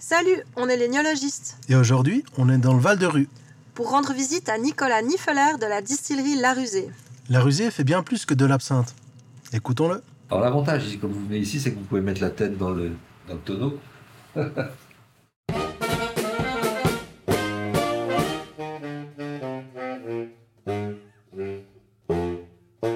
Salut, on est les gnologistes. Et aujourd'hui, on est dans le Val de Rue. Pour rendre visite à Nicolas Niffeler de la distillerie La Rusée. La Rusée fait bien plus que de l'absinthe. Écoutons-le. Alors l'avantage, ici, comme vous venez ici, c'est que vous pouvez mettre la tête dans le, dans le tonneau.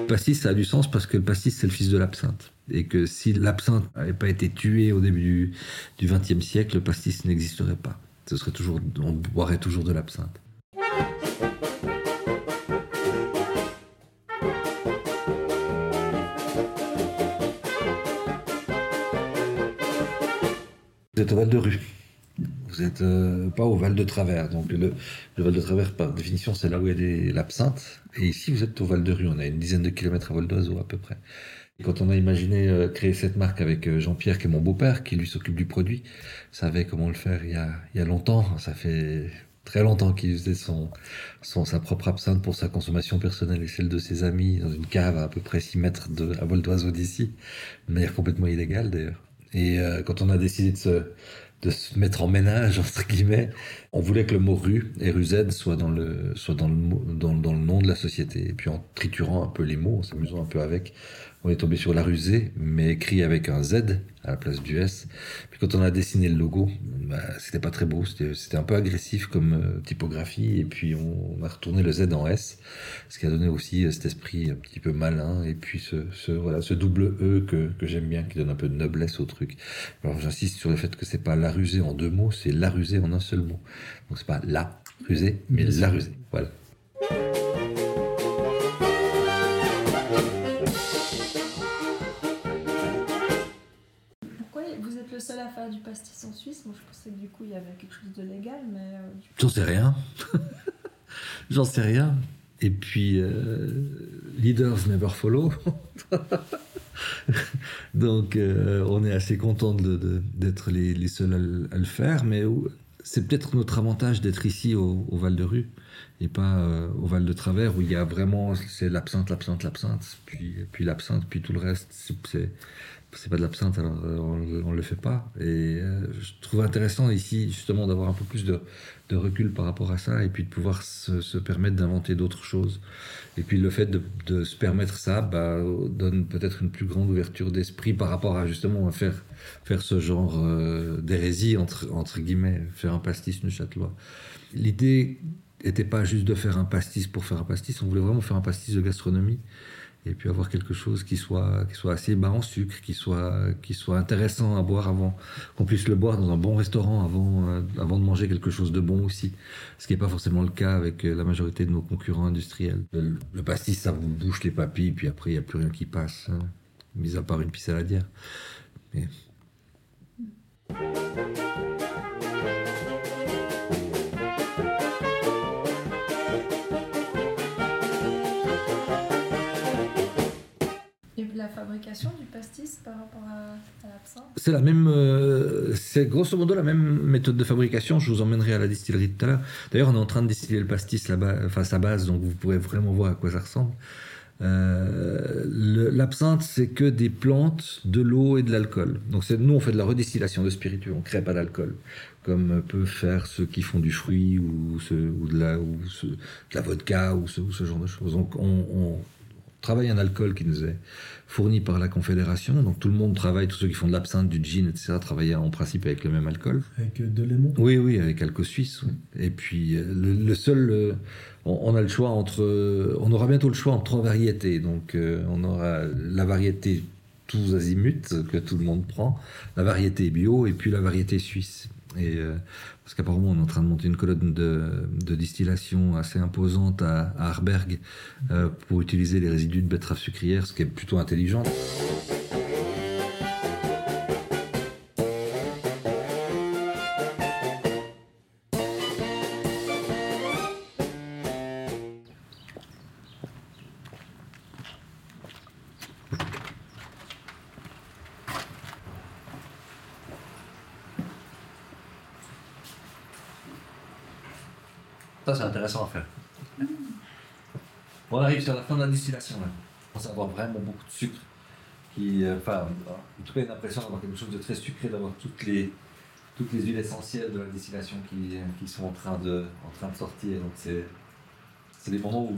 pastis, ça a du sens parce que le pastis, c'est le fils de l'absinthe. Et que si l'absinthe n'avait pas été tué au début du XXe siècle, le pastis n'existerait pas. Ce serait toujours, on boirait toujours de l'absinthe. Vous êtes au Val de Rue. Vous n'êtes pas au Val de Travers. Donc le, Val de Travers, par définition, c'est là où il y a l'absinthe. Et ici, vous êtes au Val de Rue. On a une dizaine de kilomètres à vol d'oiseau à peu près. Quand on a imaginé euh, créer cette marque avec euh, Jean-Pierre, qui est mon beau-père, qui lui s'occupe du produit, savait comment le faire il y a, longtemps. Ça fait très longtemps qu'il faisait son, sa propre absinthe pour sa consommation personnelle et celle de ses amis dans une cave à peu près 6 mètres de, à vol d'oiseau d'ici, de manière complètement illégale d'ailleurs. Et euh, quand on a décidé de se, de se mettre en ménage, entre guillemets, on voulait que le mot rue et soit dans le, soit dans le, dans, dans le nom de la société. Et puis en triturant un peu les mots, en s'amusant un peu avec, on est tombé sur la rusée, mais écrit avec un Z à la place du S. Puis quand on a dessiné le logo, bah, c'était pas très beau, c'était un peu agressif comme euh, typographie, et puis on, on, a retourné le Z en S, ce qui a donné aussi euh, cet esprit un petit peu malin, et puis ce, ce voilà, ce double E que, que j'aime bien, qui donne un peu de noblesse au truc. Alors j'insiste sur le fait que c'est pas la rusée en deux mots, c'est la rusée en un seul mot. Donc c'est pas la rusée, mais la rusée. Voilà. Faire du pastis en Suisse. Moi, je pensais que du coup, il y avait quelque chose de légal, mais. Euh, J'en sais rien. J'en sais rien. Et puis, euh, leaders never follow. Donc, euh, on est assez content d'être les, les, seuls à, le faire, mais c'est peut-être notre avantage d'être ici au, au, Val de Rue pas euh, au Val de Travers où il y a vraiment c'est l'absinthe, l'absinthe, l'absinthe, puis puis l'absinthe, puis tout le reste. C'est c'est pas de l'absinthe, alors on, on le fait pas. Et euh, je trouve intéressant ici justement d'avoir un peu plus de, de, recul par rapport à ça et puis de pouvoir se, permettre d'inventer d'autres choses. Et puis le fait de, se permettre ça bah, donne peut-être une plus grande ouverture d'esprit par rapport à justement faire, faire ce genre euh, d'hérésie entre, entre guillemets, faire un pastis neuchâtelois. L'idée n'était pas juste de faire un pastis pour faire un pastis, on voulait vraiment faire un pastis de gastronomie et puis avoir quelque chose qui soit, qui soit assez bas en sucre, qui soit, qui soit intéressant à boire avant, qu'on puisse le boire dans un bon restaurant avant, euh, avant de manger quelque chose de bon aussi. Ce qui n'est pas forcément le cas avec la majorité de nos concurrents industriels. Le, pastis, ça vous bouche les papilles, puis après, il n'y a plus rien qui passe, hein, mis à part une pisse à la. Mais... par rapport à, l'absinthe? C'est la même, euh, c'est grosso modo la même méthode de fabrication. Je vous emmènerai à la distillerie tout à l'heure. D'ailleurs, on est en train de distiller le pastis là-bas, enfin sa base, donc vous pourrez vraiment voir à quoi ça ressemble. Euh, L'absinthe, c'est que des plantes, de l'eau et de l'alcool. Donc nous, on fait de la redistillation de spiritueux, on crée pas d'alcool, comme peuvent faire ceux qui font du fruit ou, de, la, vodka ou ce, genre de choses. Donc on, on travaille un alcool qui nous est fourni par la Confédération. Donc tout le monde travaille, tous ceux qui font de l'absinthe, du gin, etc., travaillent en principe avec le même alcool. Avec de l'aimant Oui, oui, avec Alco Suisse. Oui. Et puis le, le seul, euh, on, on, a le choix entre, on aura bientôt le choix entre trois variétés. Donc euh, on aura la variété tous azimuts que tout le monde prend, la variété bio et puis la variété suisse. Euh, parce qu'apparemment on est en train de monter une colonne de, de distillation assez imposante à, à Arberg euh, pour utiliser les résidus de betterave sucrière, ce qui est plutôt intelligent. Ça, c'est intéressant à faire. On arrive sur la fin de la distillation. Là. On commence à avoir vraiment beaucoup de sucre. Qui, euh, enfin, en tout cas, une impression d'avoir quelque chose de très sucré, d'avoir toutes les, toutes les huiles essentielles de la distillation qui, qui sont en train de, en train de sortir. Donc c'est, c'est des moments où,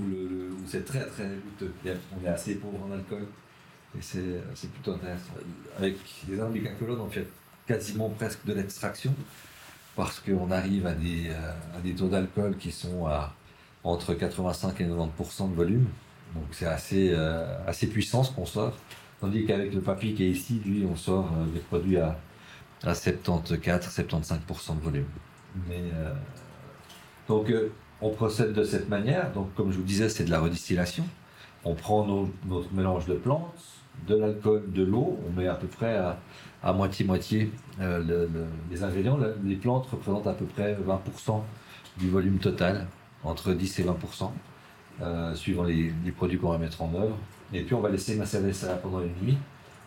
c'est très très goûteux. On est assez pauvre en alcool et c'est, c'est plutôt intéressant. Avec les colonne, on fait quasiment presque de l'extraction parce qu'on arrive à des, euh, à des taux d'alcool qui sont à entre 85 et 90% de volume. Donc c'est assez, euh, assez puissant ce qu'on sort. Tandis qu'avec le papy qui est ici, lui, on sort euh, des produits à, à 74-75% de volume. Donc on procède de cette manière. Donc comme je vous disais, c'est de la redistillation. On prend notre mélange de plantes, de l'alcool, de l'eau. On met à peu près à, à moitié-moitié euh, le- le- les ingrédients. Le- les plantes représentent à peu près 20% du volume total, entre 10 et 20%, euh, suivant les, produits qu'on va mettre en œuvre. Et puis on va laisser macérer ça pendant une nuit.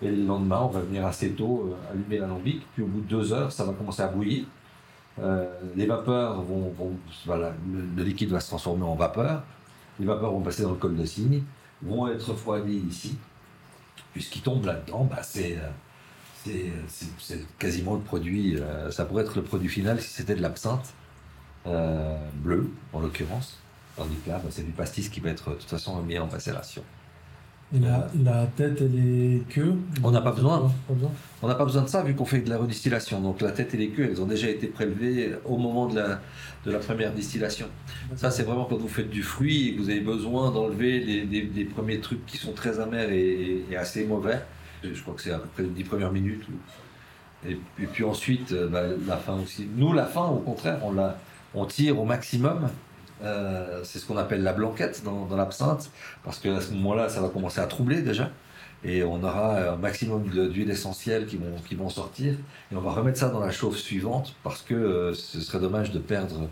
Et le lendemain, on va venir assez tôt euh, allumer l'alambic. Puis au bout de deux heures, ça va commencer à bouillir. Les vapeurs vont, voilà, le, liquide va se transformer en vapeur. Les vapeurs vont passer dans le col de cygne, vont être refroidies ici. Puis ce qui tombe là-dedans, bah, c'est, euh, c'est, c'est- quasiment le produit. euh, ça pourrait être le produit final si c'était de l'absinthe euh, bleu, en l'occurrence. Tandis que là, bah, c'est du pastis qui va être de toute façon mis en macération. Et la, la tête et les queues On n'a pas besoin. Pas besoin. On n'a pas besoin de ça vu qu'on fait de la redistillation. Donc la tête et les queues, elles ont déjà été prélevées au moment de la, de la première distillation. Ça, c'est vraiment quand vous faites du fruit et que vous avez besoin d'enlever les, les- les premiers trucs qui sont très amers et, et assez mauvais. Je crois que c'est à peu près les 10 premières minutes. et puis ensuite, euh, bah, la fin aussi. Nous, la fin, au contraire, on, la, on tire au maximum. Euh, c'est ce qu'on appelle la blanquette dans, dans l'absinthe, parce qu'à ce moment-là, ça va commencer à troubler déjà. Et on aura un maximum de- d'huile essentielle qui vont, qui vont sortir. Et on va remettre ça dans la chauffe suivante, parce que euh, ce serait dommage de perdre,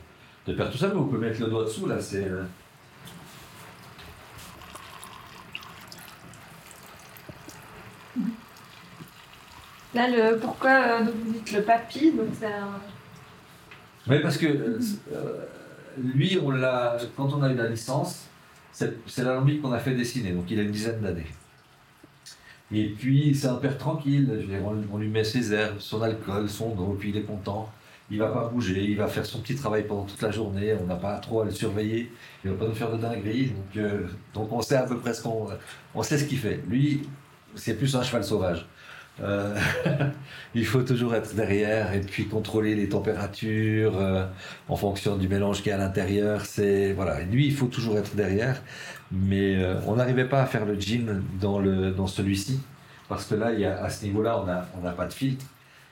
de perdre tout ça. Mais vous pouvez mettre le doigt dessous, là, c'est. euh, Là, le, pourquoi vous dites le papy Donc c'est un. Oui, parce que euh, lui, on l'a, quand on a eu la licence, c'est l'alambic qu'on a fait dessiner, donc il a une dizaine d'années. Et puis, c'est un père tranquille, on, lui met ses herbes, son alcool, son eau, puis il est content. Il va pas bouger, il va faire son petit travail pendant toute la journée, on n'a pas trop à le surveiller, il va pas nous faire de dingueries, donc, euh, donc on sait à peu près ce qu'on... On sait ce qu'il fait. Lui, c'est plus un cheval sauvage. Euh, il faut toujours être derrière et puis contrôler les températures euh, en fonction du mélange qui est à l'intérieur. C'est voilà, Et lui il faut toujours être derrière, mais euh, on n'arrivait pas à faire le gin dans le dans celui-ci parce que là il y a, à ce niveau-là on a on n'a pas de filtre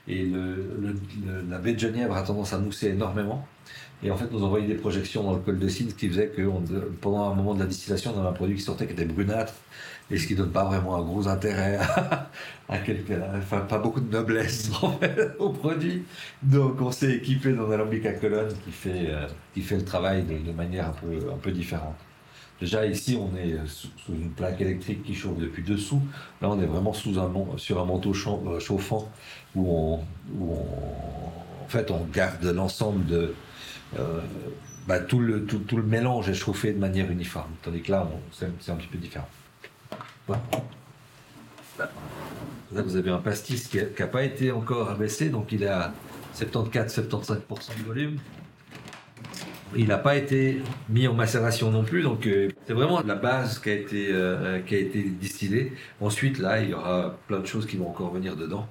et la baie de Genièvre a tendance à mousser énormément. Et en fait, nous envoyait des projections dans le col de ce qui faisait que pendant un moment de la distillation, on avait un produit qui sortait qui était brunâtre, et ce qui donne pas vraiment un gros intérêt à, quelqu'un, enfin pas beaucoup de noblesse au produit. Donc on s'est équipé d'un alambic à colonne qui fait, euh, qui fait le travail de, manière un peu différente. Déjà ici, on est sous, une plaque électrique qui chauffe depuis dessous. Là, on est vraiment sous un, sur un manteau euh, chauffant où on, en fait, on garde l'ensemble de euh, bah, tout, le, tout, le mélange est chauffé de manière uniforme. Tandis que là, c'est un petit peu différent. Voilà. Là, vous avez un pastis qui n'a pas été encore abaissé, donc il est à 74-75% de volume. Il n'a pas été mis en macération non plus, donc euh, c'est vraiment la base qui a, été, euh, qui a été distillée. Ensuite, là, il y aura plein de choses qui vont encore venir dedans.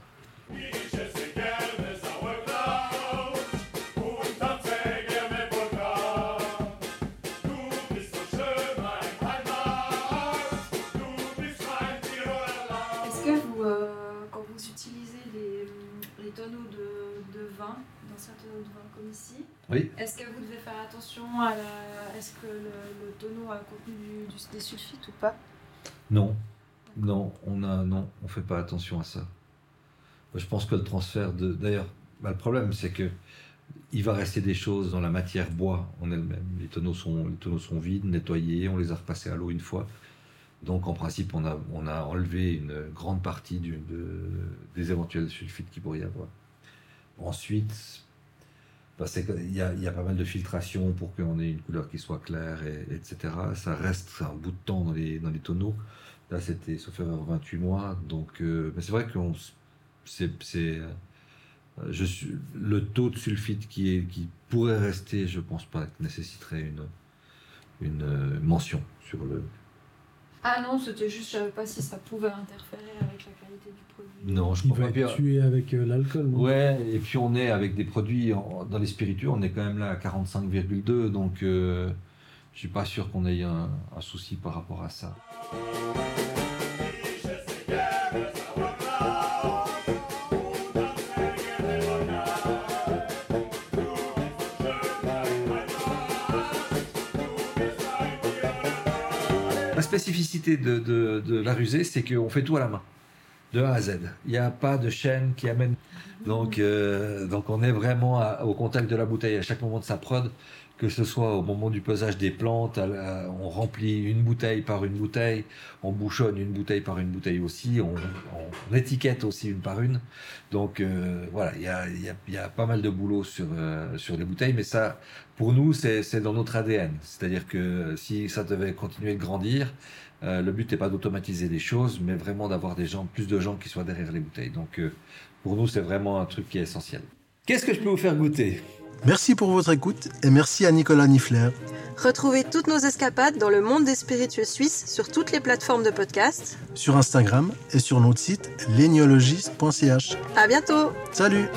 Comme ici, Oui. est-ce que vous devez faire attention à la. Est-ce que le, le tonneau a contenu du, du- des sulfites ou pas? Non, non, on a, non, on fait pas attention à ça. Je pense que le transfert de, d'ailleurs, bah, le problème c'est que il va rester des choses dans la matière bois en elle-même. Les tonneaux sont, les tonneaux sont vides, nettoyés, on les a repassés à l'eau une fois. Donc en principe, on a, on a enlevé une grande partie du- de- des éventuels sulfites qu'il pourrait y avoir. Ensuite, bah, c'est que- il y, y a pas mal de filtration pour qu'on ait une couleur qui soit claire, et, etc. Ça reste un bout de temps dans les, dans les tonneaux. Là, c'était, sauf erreur, 28 mois. Donc, euh, mais c'est vrai que c'est, Euh, Je suis, le taux de sulfite qui, est, qui pourrait rester, je pense pas nécessiterait une, une euh, mention sur le. Ah non, c'était juste, je savais pas si ça pouvait interférer avec la qualité du produit. Non, je Il crois va pas. être tué avec euh, l'alcool. non? Ouais, et puis on est avec des produits en- dans les spiritueux, on est quand même là à 45,2, donc euh, je suis pas sûr qu'on ait un, un souci par rapport à ça. Spécificité de, la rusée, c'est qu'on fait tout à la main, de A à Z. Il n'y a pas de chaîne qui amène. Donc, euh, on est vraiment au contact de la bouteille à chaque moment de sa prod, que ce soit au moment du pesage des plantes, on remplit une bouteille par une bouteille, on bouchonne une bouteille par une bouteille aussi, on, étiquette aussi une par une. Donc euh, voilà, il y a, y a- y a pas mal de boulot sur, euh, sur les bouteilles, mais ça, pour nous, c'est dans notre ADN. C'est-à-dire que si ça devait continuer de grandir, euh, le but n'est pas d'automatiser les choses, mais vraiment d'avoir des gens, plus de gens qui soient derrière les bouteilles. Donc pour nous, c'est vraiment un truc qui est essentiel. Qu'est-ce que je peux vous faire goûter? Merci pour votre écoute et merci à Nicolas Nifler. Retrouvez toutes nos escapades dans le monde des spiritueux suisses sur toutes les plateformes de podcast. sur Instagram et sur notre site léniologiste.ch. À bientôt! Salut